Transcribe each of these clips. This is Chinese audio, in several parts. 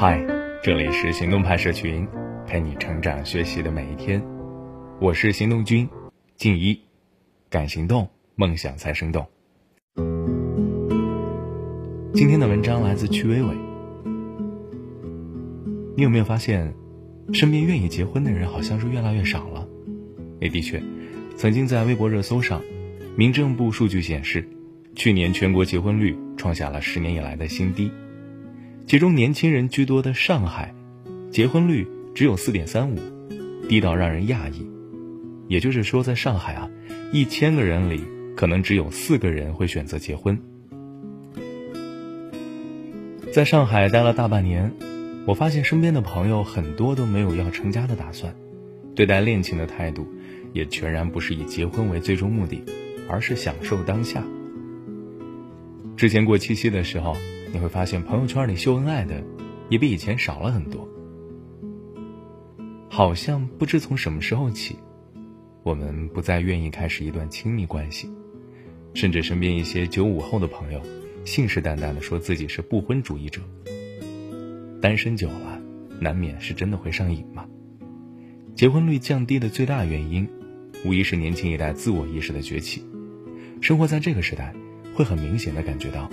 嗨，这里是行动派社群，陪你成长学习的每一天。我是行动君静一，敢行动，梦想才生动。今天的文章来自曲伟伟。你有没有发现，身边愿意结婚的人好像是越来越少了？也的确，曾经在微博热搜上，民政部数据显示，去年全国结婚率创下了十年以来的新低。其中年轻人居多的上海，结婚率只有四点三五，低到让人讶异。也就是说，在上海啊，一千个人里可能只有四个人会选择结婚。在上海待了大半年，我发现身边的朋友很多都没有要成家的打算，对待恋情的态度也全然不是以结婚为最终目的，而是享受当下。之前过七夕的时候。你会发现朋友圈里秀恩爱的，也比以前少了很多。好像不知从什么时候起，我们不再愿意开始一段亲密关系，甚至身边一些九五后的朋友，信誓旦旦的说自己是不婚主义者。单身久了，难免是真的会上瘾嘛。结婚率降低的最大原因，无疑是年轻一代自我意识的崛起。生活在这个时代，会很明显的感觉到。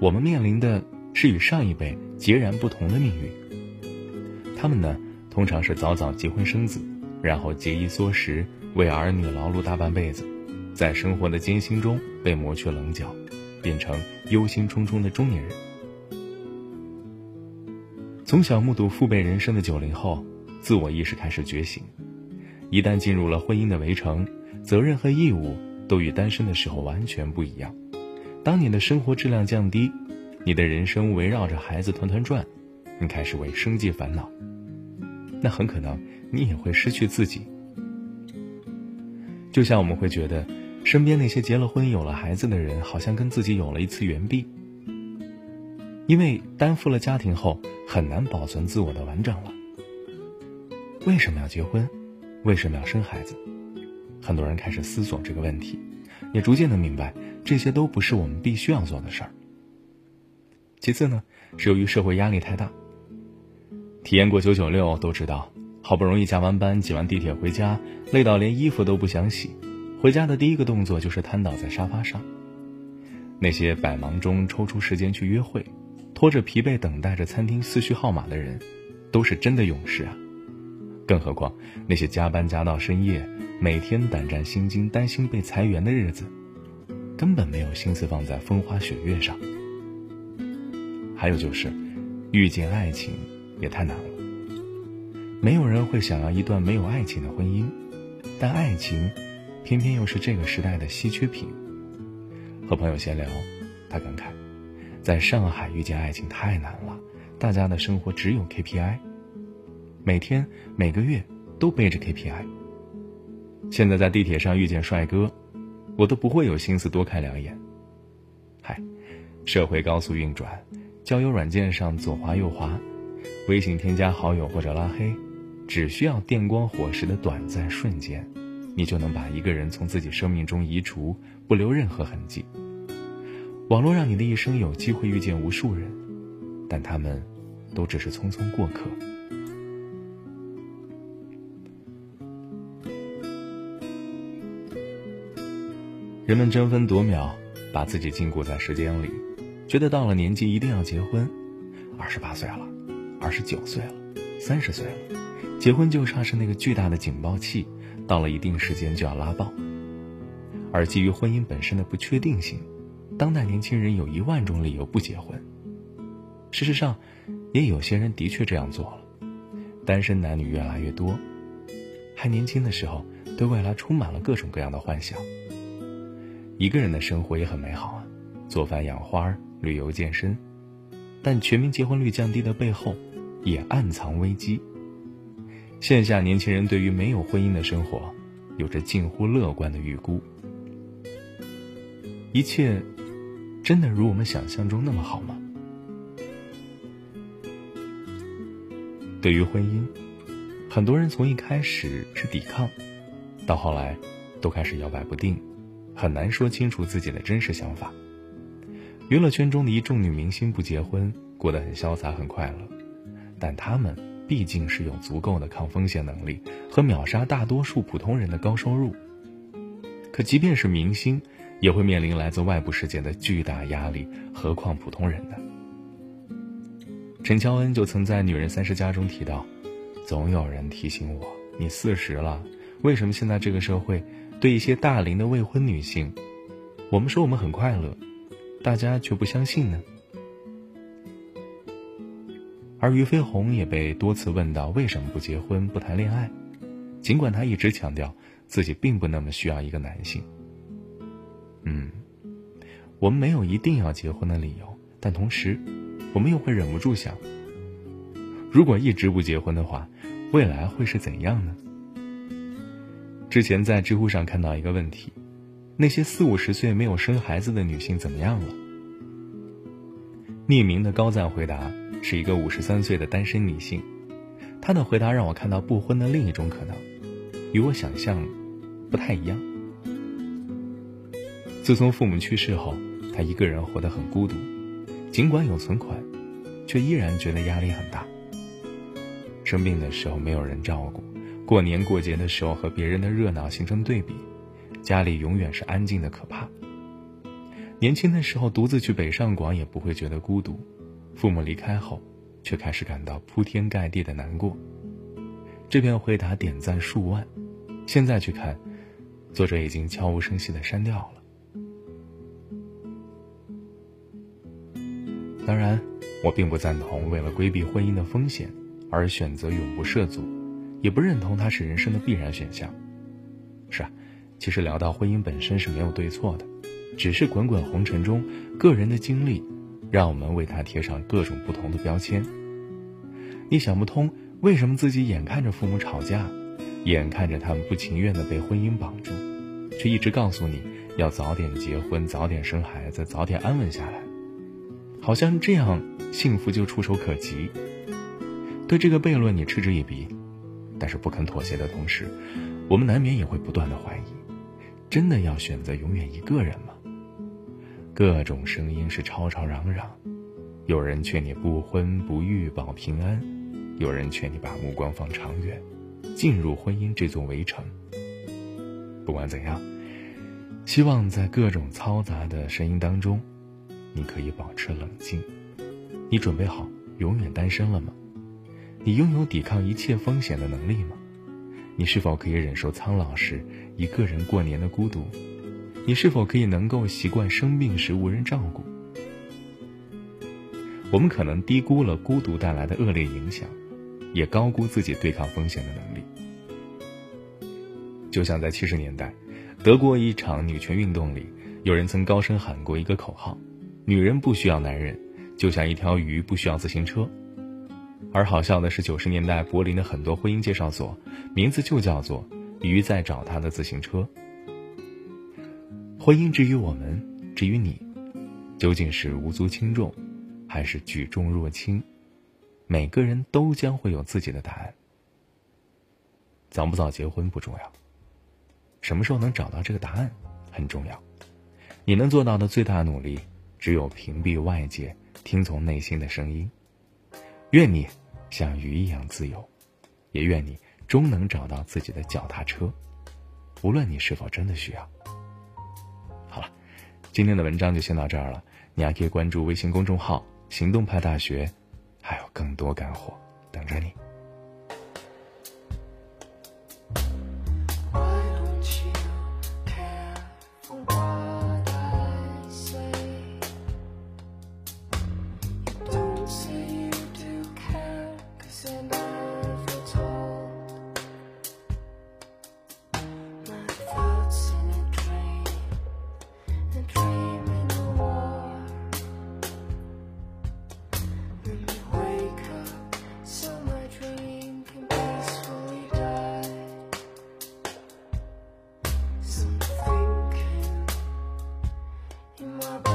我们面临的是与上一辈截然不同的命运。他们呢，通常是早早结婚生子，然后节衣缩食，为儿女劳碌大半辈子，在生活的艰辛中被磨去棱角，变成忧心忡忡的中年人。从小目睹父辈人生的九零后，自我意识开始觉醒，一旦进入了婚姻的围城，责任和义务都与单身的时候完全不一样。当你的生活质量降低，你的人生围绕着孩子团团转，你开始为生计烦恼，那很可能你也会失去自己。就像我们会觉得，身边那些结了婚、有了孩子的人，好像跟自己有了一次缘毕，因为担负了家庭后，很难保存自我的完整了。为什么要结婚？为什么要生孩子？很多人开始思索这个问题，也逐渐的明白。这些都不是我们必须要做的事儿。其次呢，是由于社会压力太大。体验过九九六都知道，好不容易加完班挤完地铁回家，累到连衣服都不想洗，回家的第一个动作就是瘫倒在沙发上。那些百忙中抽出时间去约会，拖着疲惫等待着餐厅四序号码的人，都是真的勇士啊！更何况那些加班加到深夜，每天胆战心惊、担心被裁员的日子。根本没有心思放在风花雪月上。还有就是，遇见爱情也太难了。没有人会想要一段没有爱情的婚姻，但爱情，偏偏又是这个时代的稀缺品。和朋友闲聊，他感慨，在上海遇见爱情太难了，大家的生活只有 KPI，每天每个月都背着 KPI。现在在地铁上遇见帅哥。我都不会有心思多看两眼。嗨，社会高速运转，交友软件上左滑右滑，微信添加好友或者拉黑，只需要电光火石的短暂瞬间，你就能把一个人从自己生命中移除，不留任何痕迹。网络让你的一生有机会遇见无数人，但他们都只是匆匆过客。人们争分夺秒，把自己禁锢在时间里，觉得到了年纪一定要结婚。二十八岁了，二十九岁了，三十岁了，结婚就像是那个巨大的警报器，到了一定时间就要拉爆。而基于婚姻本身的不确定性，当代年轻人有一万种理由不结婚。事实上，也有些人的确这样做了。单身男女越来越多，还年轻的时候，对未来充满了各种各样的幻想。一个人的生活也很美好啊，做饭、养花、旅游、健身，但全民结婚率降低的背后，也暗藏危机。线下年轻人对于没有婚姻的生活，有着近乎乐观的预估。一切，真的如我们想象中那么好吗？对于婚姻，很多人从一开始是抵抗，到后来，都开始摇摆不定。很难说清楚自己的真实想法。娱乐圈中的一众女明星不结婚，过得很潇洒很快乐，但她们毕竟是有足够的抗风险能力和秒杀大多数普通人的高收入。可即便是明星，也会面临来自外部世界的巨大压力，何况普通人呢？陈乔恩就曾在《女人三十家》中提到：“总有人提醒我，你四十了，为什么现在这个社会对一些大龄的未婚女性，我们说我们很快乐，大家却不相信呢？”而俞飞鸿也被多次问到为什么不结婚、不谈恋爱，尽管他一直强调自己并不那么需要一个男性。嗯，我们没有一定要结婚的理由，但同时，我们又会忍不住想：如果一直不结婚的话，未来会是怎样呢？之前在知乎上看到一个问题：那些四五十岁没有生孩子的女性怎么样了？匿名的高赞回答。是一个五十三岁的单身女性，她的回答让我看到不婚的另一种可能，与我想象不太一样。自从父母去世后，她一个人活得很孤独，尽管有存款，却依然觉得压力很大。生病的时候没有人照顾，过年过节的时候和别人的热闹形成对比，家里永远是安静的可怕。年轻的时候独自去北上广也不会觉得孤独。父母离开后，却开始感到铺天盖地的难过。这篇回答点赞数万，现在去看，作者已经悄无声息的删掉了。当然，我并不赞同为了规避婚姻的风险而选择永不涉足，也不认同它是人生的必然选项。是啊，其实聊到婚姻本身是没有对错的，只是滚滚红尘中个人的经历。让我们为他贴上各种不同的标签。你想不通为什么自己眼看着父母吵架，眼看着他们不情愿的被婚姻绑住，却一直告诉你要早点结婚、早点生孩子、早点安稳下来，好像这样幸福就触手可及。对这个悖论你嗤之以鼻，但是不肯妥协的同时，我们难免也会不断的怀疑：真的要选择永远一个人吗？各种声音是吵吵嚷嚷，有人劝你不婚不育保平安，有人劝你把目光放长远，进入婚姻这座围城。不管怎样，希望在各种嘈杂的声音当中，你可以保持冷静。你准备好永远单身了吗？你拥有抵抗一切风险的能力吗？你是否可以忍受苍老时一个人过年的孤独？你是否可以能够习惯生病时无人照顾？我们可能低估了孤独带来的恶劣影响，也高估自己对抗风险的能力。就像在七十年代，德国一场女权运动里，有人曾高声喊过一个口号：“女人不需要男人，就像一条鱼不需要自行车。”而好笑的是，九十年代柏林的很多婚姻介绍所，名字就叫做“鱼在找他的自行车”。婚姻至于我们，至于你，究竟是无足轻重，还是举重若轻？每个人都将会有自己的答案。早不早结婚不重要，什么时候能找到这个答案很重要。你能做到的最大努力，只有屏蔽外界，听从内心的声音。愿你像鱼一样自由，也愿你终能找到自己的脚踏车，无论你是否真的需要。好了今天的文章就先到这儿了，你还可以关注微信公众号“行动派大学”，还有更多干货等着你。in my